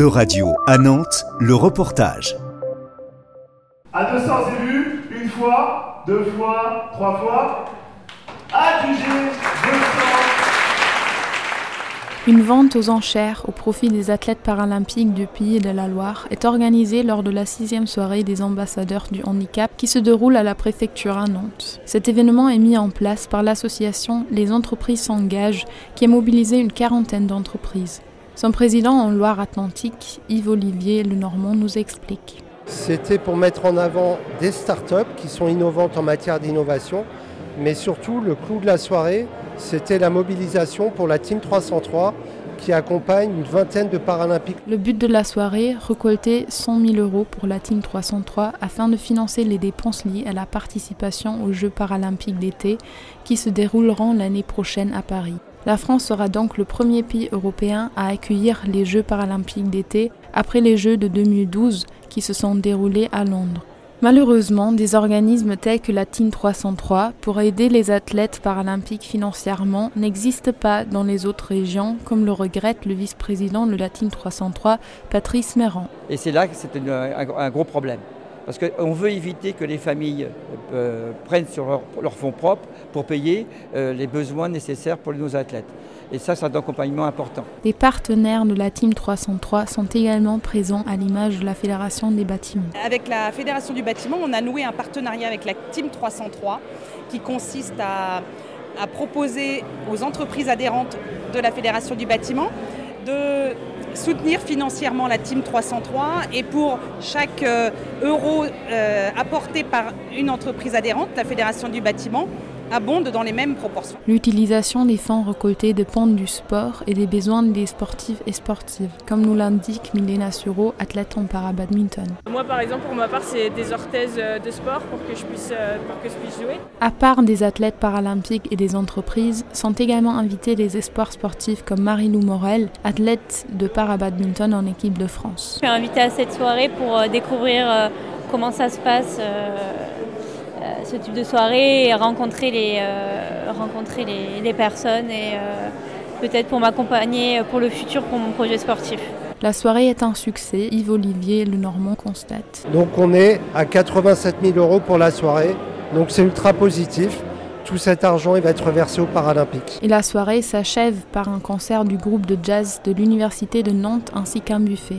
E-Radio à Nantes, le reportage. À 200 élus, une fois, deux fois, trois fois, adjugé 200. Une vente aux enchères au profit des athlètes paralympiques du Pays de la Loire est organisée lors de la sixième soirée des ambassadeurs du handicap qui se déroule à la préfecture à Nantes. Cet événement est mis en place par l'association Les entreprises s'engagent qui a mobilisé une quarantaine d'entreprises. Son président en Loire-Atlantique, Yves-Olivier Lenormand, nous explique. C'était pour mettre en avant des startups qui sont innovantes en matière d'innovation, mais surtout le clou de la soirée, c'était la mobilisation pour la Team 303 qui accompagne une vingtaine de Paralympiques. Le but de la soirée, récolter 100 000 euros pour la Team 303 afin de financer les dépenses liées à la participation aux Jeux paralympiques d'été qui se dérouleront l'année prochaine à Paris. La France sera donc le premier pays européen à accueillir les Jeux paralympiques d'été après les Jeux de 2012 qui se sont déroulés à Londres. Malheureusement, des organismes tels que la Team 303 pour aider les athlètes paralympiques financièrement n'existent pas dans les autres régions, comme le regrette le vice-président de la Team 303, Patrice Méran. Et c'est là que c'est un, gros problème. Parce qu'on veut éviter que les familles euh, prennent sur leurs fonds propres pour payer euh, les besoins nécessaires pour nos athlètes. Et ça, c'est un accompagnement important. Les partenaires de la Team 303 sont également présents à l'image de la Fédération des bâtiments. Avec la Fédération du bâtiment, on a noué un partenariat avec la Team 303 qui consiste à, à proposer aux entreprises adhérentes de la Fédération du bâtiment de soutenir financièrement la Team 303 et pour chaque euh, euro euh, apporté par une entreprise adhérente, la Fédération du bâtiment, abonde dans les mêmes proportions. L'utilisation des fonds récoltés dépend du sport et des besoins des sportifs et sportives, comme nous l'indique Milena Suro, athlète en para-badminton. Moi, par exemple, pour ma part, c'est des orthèses euh, de sport pour que, je puisse, euh, pour que je puisse jouer. À part des athlètes paralympiques et des entreprises, sont également invités des espoirs sportifs comme Marie-Lou Morel, athlète de para-badminton en équipe de France. Je suis invitée à cette soirée pour euh, découvrir comment ça se passe euh, ce type de soirée et rencontrer les, euh, rencontrer les, personnes et euh, peut-être pour m'accompagner pour le futur pour mon projet sportif. La soirée est un succès, Yves-Olivier Le Normand constate. Donc on est à 87 000 euros pour la soirée, donc c'est ultra positif. Tout cet argent il va être versé aux Paralympiques. Et la soirée s'achève par un concert du groupe de jazz de l'Université de Nantes ainsi qu'un buffet.